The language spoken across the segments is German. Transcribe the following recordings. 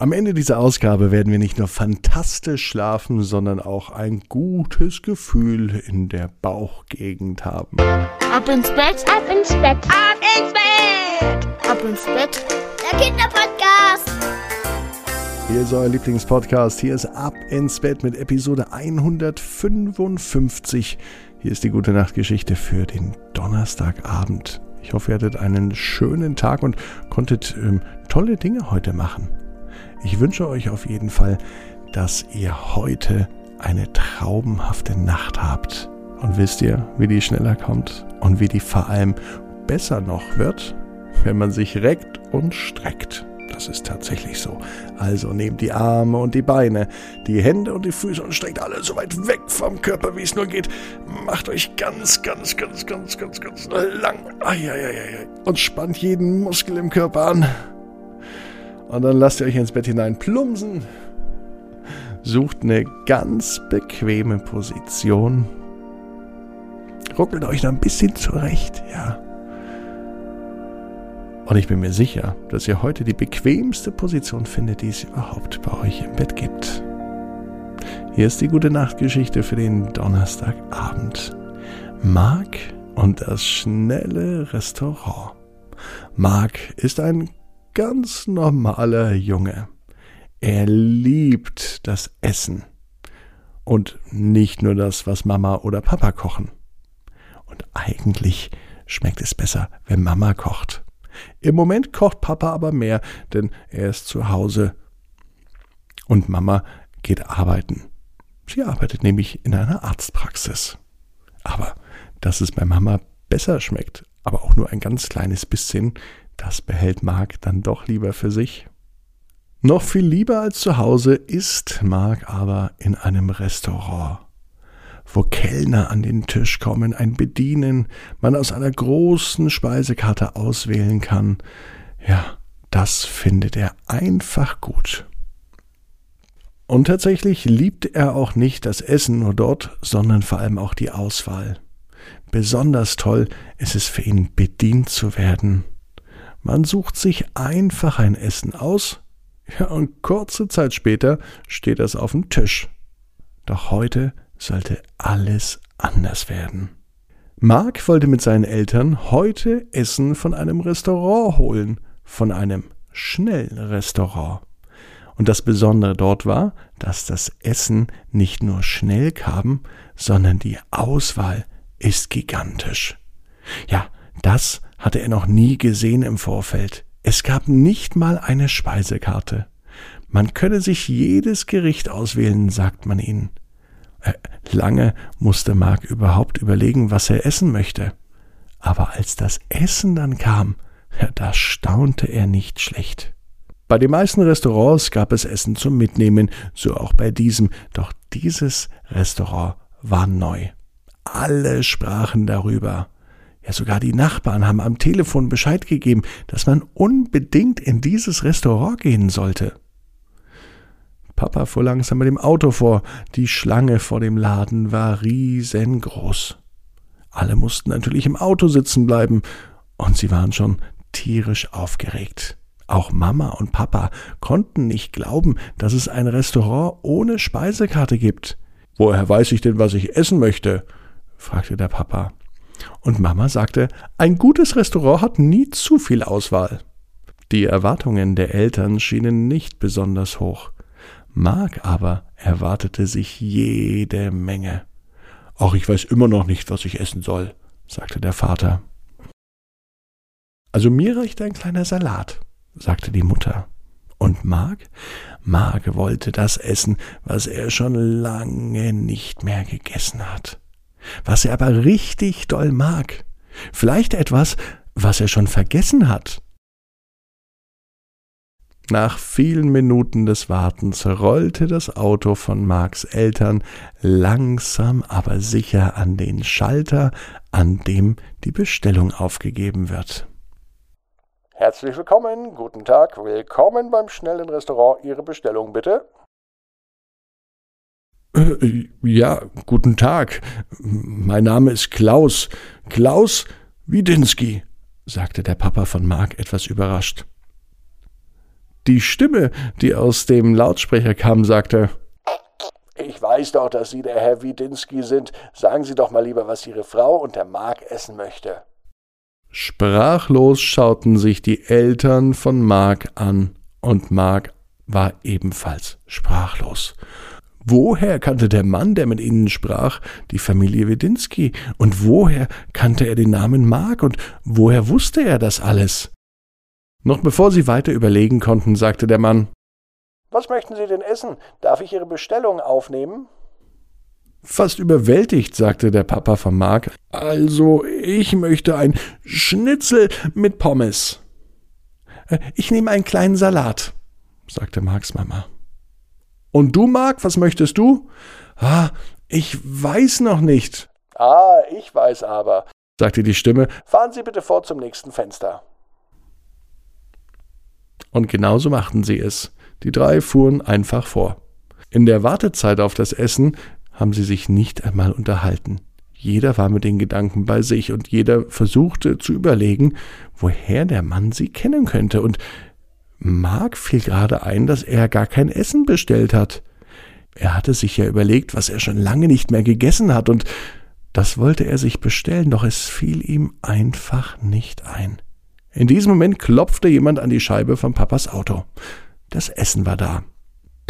Am Ende dieser Ausgabe werden wir nicht nur fantastisch schlafen, sondern auch ein gutes Gefühl in der Bauchgegend haben. Ab ins Bett, ab ins Bett, ab ins Bett, ab ins Bett. Der Kinderpodcast. Hier ist euer Lieblingspodcast. Hier ist Ab ins Bett mit Episode 155. Hier ist die gute Nachtgeschichte für den Donnerstagabend. Ich hoffe, ihr hattet einen schönen Tag und konntet ähm, tolle Dinge heute machen. Ich wünsche euch auf jeden Fall, dass ihr heute eine traumhafte Nacht habt. Und wisst ihr, wie die schneller kommt und wie die vor allem besser noch wird, wenn man sich reckt und streckt. Das ist tatsächlich so. Also nehmt die Arme und die Beine, die Hände und die Füße und streckt alle so weit weg vom Körper, wie es nur geht. Macht euch ganz, ganz, ganz, ganz, ganz, ganz lang. Eieieiei. Und spannt jeden Muskel im Körper an. Und dann lasst ihr euch ins Bett hinein plumpsen. Sucht eine ganz bequeme Position. Ruckelt euch noch ein bisschen zurecht, ja. Und ich bin mir sicher, dass ihr heute die bequemste Position findet, die es überhaupt bei euch im Bett gibt. Hier ist die gute Nachtgeschichte für den Donnerstagabend. Mark und das schnelle Restaurant. Mark ist ein ganz normaler Junge. Er liebt das Essen. Und nicht nur das, was Mama oder Papa kochen. Und eigentlich schmeckt es besser, wenn Mama kocht. Im Moment kocht Papa aber mehr, denn er ist zu Hause. Und Mama geht arbeiten. Sie arbeitet nämlich in einer Arztpraxis. Aber dass es bei Mama besser schmeckt, aber auch nur ein ganz kleines bisschen, das behält Mark dann doch lieber für sich. Noch viel lieber als zu Hause ist Mark aber in einem Restaurant, wo Kellner an den Tisch kommen, ein Bedienen, man aus einer großen Speisekarte auswählen kann. Ja, das findet er einfach gut. Und tatsächlich liebt er auch nicht das Essen nur dort, sondern vor allem auch die Auswahl. Besonders toll ist es für ihn, bedient zu werden. Man sucht sich einfach ein Essen aus, ja, und kurze Zeit später steht es auf dem Tisch. Doch heute sollte alles anders werden. Mark wollte mit seinen Eltern heute Essen von einem Restaurant holen, von einem Schnellrestaurant. Und das Besondere dort war, dass das Essen nicht nur schnell kam, sondern die Auswahl ist gigantisch. Ja, das hatte er noch nie gesehen im Vorfeld. Es gab nicht mal eine Speisekarte. Man könne sich jedes Gericht auswählen, sagt man ihnen. Äh, lange musste Mark überhaupt überlegen, was er essen möchte. Aber als das Essen dann kam, da staunte er nicht schlecht. Bei den meisten Restaurants gab es Essen zum Mitnehmen, so auch bei diesem, doch dieses Restaurant war neu. Alle sprachen darüber. Ja, sogar die Nachbarn haben am Telefon Bescheid gegeben, dass man unbedingt in dieses Restaurant gehen sollte. Papa fuhr langsam mit dem Auto vor. Die Schlange vor dem Laden war riesengroß. Alle mussten natürlich im Auto sitzen bleiben, und sie waren schon tierisch aufgeregt. Auch Mama und Papa konnten nicht glauben, dass es ein Restaurant ohne Speisekarte gibt. Woher weiß ich denn, was ich essen möchte? fragte der Papa. Und Mama sagte, ein gutes Restaurant hat nie zu viel Auswahl. Die Erwartungen der Eltern schienen nicht besonders hoch. Mark aber erwartete sich jede Menge. Ach, ich weiß immer noch nicht, was ich essen soll, sagte der Vater. Also mir reicht ein kleiner Salat, sagte die Mutter. Und Mark? Mark wollte das essen, was er schon lange nicht mehr gegessen hat was er aber richtig doll mag. Vielleicht etwas, was er schon vergessen hat. Nach vielen Minuten des Wartens rollte das Auto von Marks Eltern langsam aber sicher an den Schalter, an dem die Bestellung aufgegeben wird. Herzlich willkommen, guten Tag, willkommen beim schnellen Restaurant. Ihre Bestellung bitte. Äh, ja, guten Tag. Mein Name ist Klaus. Klaus Widinski, sagte der Papa von Mark etwas überrascht. die Stimme, die aus dem Lautsprecher kam, sagte Ich weiß doch, dass Sie der Herr Widinski sind. Sagen Sie doch mal lieber, was Ihre Frau und der Mark essen möchte. Sprachlos schauten sich die Eltern von Mark an, und Mark war ebenfalls sprachlos. Woher kannte der Mann, der mit ihnen sprach, die Familie Wedinski? Und woher kannte er den Namen Mark? Und woher wusste er das alles? Noch bevor sie weiter überlegen konnten, sagte der Mann Was möchten Sie denn essen? Darf ich Ihre Bestellung aufnehmen? Fast überwältigt, sagte der Papa von Mark. Also, ich möchte ein Schnitzel mit Pommes. Äh, ich nehme einen kleinen Salat, sagte Marks Mama. Und du, Mark, was möchtest du? Ah, ich weiß noch nicht. Ah, ich weiß aber, sagte die Stimme. Fahren Sie bitte vor zum nächsten Fenster. Und genauso machten sie es. Die drei fuhren einfach vor. In der Wartezeit auf das Essen haben sie sich nicht einmal unterhalten. Jeder war mit den Gedanken bei sich und jeder versuchte zu überlegen, woher der Mann sie kennen könnte. Und Mark fiel gerade ein, dass er gar kein Essen bestellt hat. Er hatte sich ja überlegt, was er schon lange nicht mehr gegessen hat, und das wollte er sich bestellen, doch es fiel ihm einfach nicht ein. In diesem Moment klopfte jemand an die Scheibe von Papas Auto. Das Essen war da.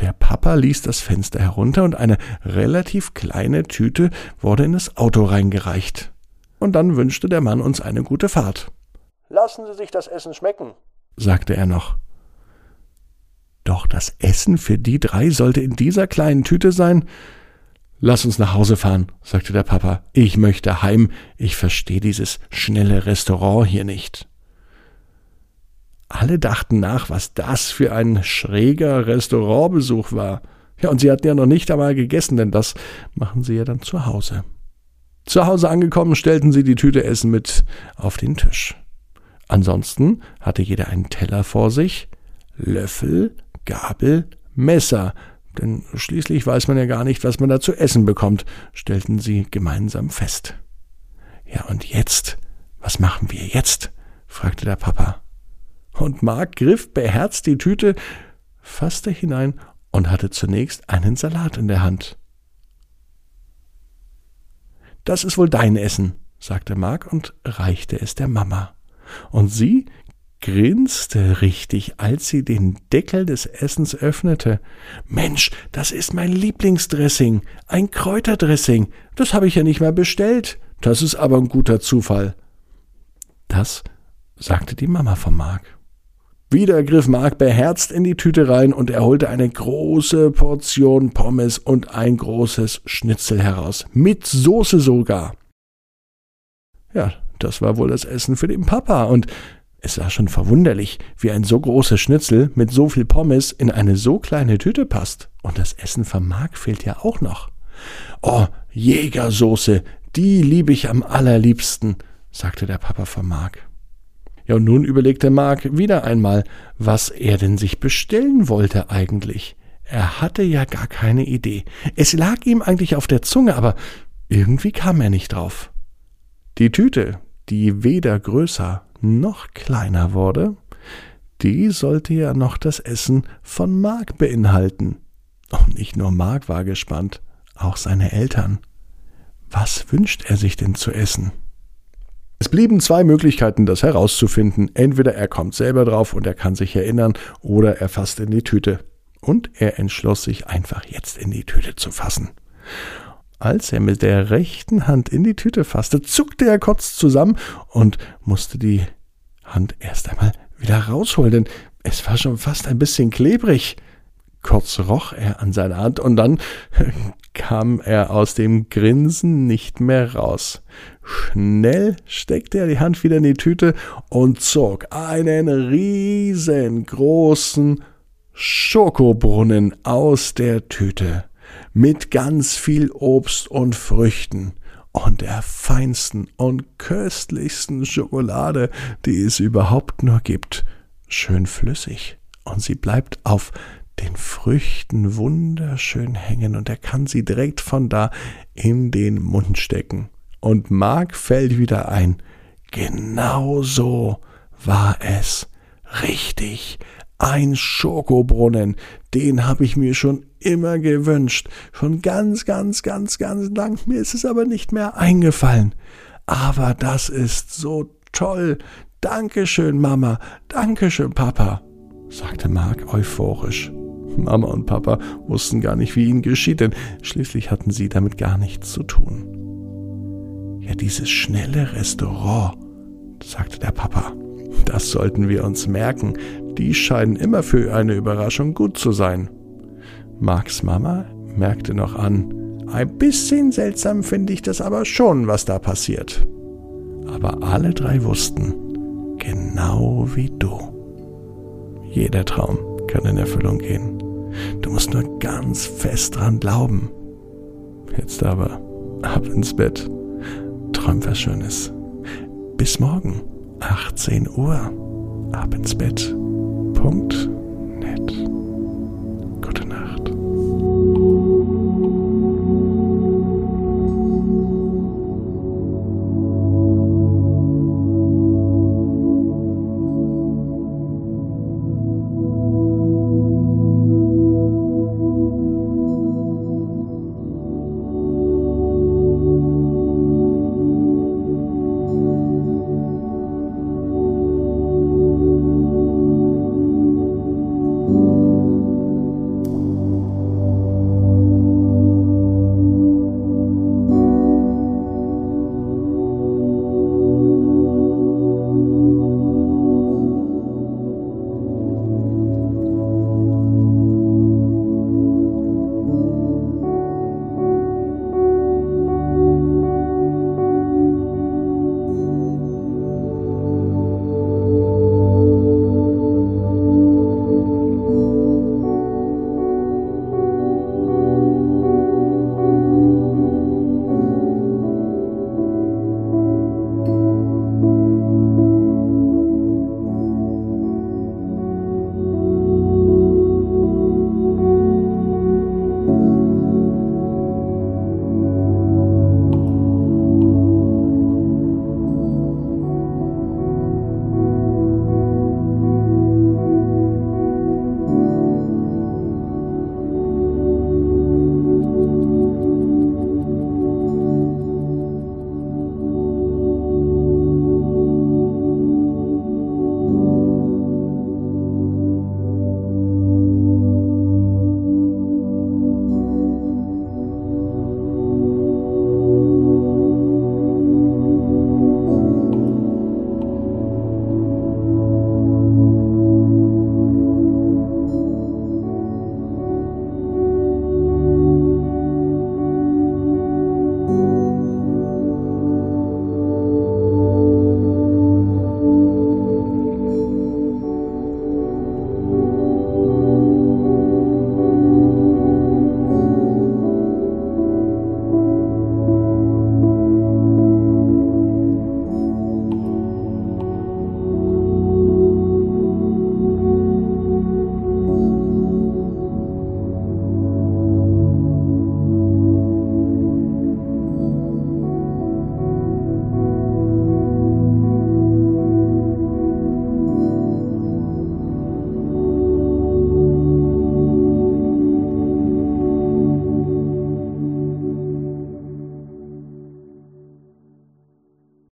Der Papa ließ das Fenster herunter und eine relativ kleine Tüte wurde in das Auto reingereicht. Und dann wünschte der Mann uns eine gute Fahrt. Lassen Sie sich das Essen schmecken, sagte er noch. Doch das Essen für die drei sollte in dieser kleinen Tüte sein. Lass uns nach Hause fahren, sagte der Papa. Ich möchte heim. Ich verstehe dieses schnelle Restaurant hier nicht. Alle dachten nach, was das für ein schräger Restaurantbesuch war. Ja, und sie hatten ja noch nicht einmal gegessen, denn das machen sie ja dann zu Hause. Zu Hause angekommen, stellten sie die Tüte Essen mit auf den Tisch. Ansonsten hatte jeder einen Teller vor sich, Löffel, Gabel, Messer, denn schließlich weiß man ja gar nicht, was man da zu essen bekommt, stellten sie gemeinsam fest. Ja, und jetzt? Was machen wir jetzt? fragte der Papa und Mark griff beherzt die Tüte, fasste hinein und hatte zunächst einen Salat in der Hand. Das ist wohl dein Essen, sagte Mark und reichte es der Mama. Und sie grinste richtig, als sie den Deckel des Essens öffnete. Mensch, das ist mein Lieblingsdressing, ein Kräuterdressing. Das habe ich ja nicht mehr bestellt. Das ist aber ein guter Zufall. Das sagte die Mama von Mark. Wieder griff Mark beherzt in die Tüte rein und er holte eine große Portion Pommes und ein großes Schnitzel heraus. Mit Soße sogar. Ja, das war wohl das Essen für den Papa und es war schon verwunderlich, wie ein so großes Schnitzel mit so viel Pommes in eine so kleine Tüte passt. Und das Essen von Mark fehlt ja auch noch. Oh, Jägersoße, die liebe ich am allerliebsten, sagte der Papa von Mark. Ja, und nun überlegte Mark wieder einmal, was er denn sich bestellen wollte eigentlich. Er hatte ja gar keine Idee. Es lag ihm eigentlich auf der Zunge, aber irgendwie kam er nicht drauf. Die Tüte, die weder größer noch kleiner wurde, die sollte ja noch das Essen von Mark beinhalten. Und nicht nur Mark war gespannt, auch seine Eltern. Was wünscht er sich denn zu essen? Es blieben zwei Möglichkeiten, das herauszufinden. Entweder er kommt selber drauf und er kann sich erinnern, oder er fasst in die Tüte. Und er entschloss sich einfach jetzt in die Tüte zu fassen. Als er mit der rechten Hand in die Tüte fasste, zuckte er kurz zusammen und musste die Hand erst einmal wieder rausholen, denn es war schon fast ein bisschen klebrig. Kurz roch er an seiner Hand und dann kam er aus dem Grinsen nicht mehr raus. Schnell steckte er die Hand wieder in die Tüte und zog einen riesengroßen Schokobrunnen aus der Tüte mit ganz viel Obst und Früchten und der feinsten und köstlichsten Schokolade, die es überhaupt nur gibt. Schön flüssig und sie bleibt auf den Früchten wunderschön hängen und er kann sie direkt von da in den Mund stecken. Und Mark fällt wieder ein. Genau so war es. Richtig. Ein Schokobrunnen, den habe ich mir schon immer gewünscht. Schon ganz, ganz, ganz, ganz lang. Mir ist es aber nicht mehr eingefallen. Aber das ist so toll. Dankeschön, Mama. Dankeschön, Papa, sagte Mark euphorisch. Mama und Papa wussten gar nicht, wie ihnen geschieht, denn schließlich hatten sie damit gar nichts zu tun. Ja, dieses schnelle Restaurant, sagte der Papa, das sollten wir uns merken. Die scheinen immer für eine Überraschung gut zu sein. Marks Mama merkte noch an, ein bisschen seltsam finde ich das aber schon, was da passiert. Aber alle drei wussten, genau wie du. Jeder Traum kann in Erfüllung gehen. Du musst nur ganz fest dran glauben. Jetzt aber ab ins Bett. Träum was Schönes. Bis morgen, 18 Uhr. Ab ins Bett. Punkt. Net.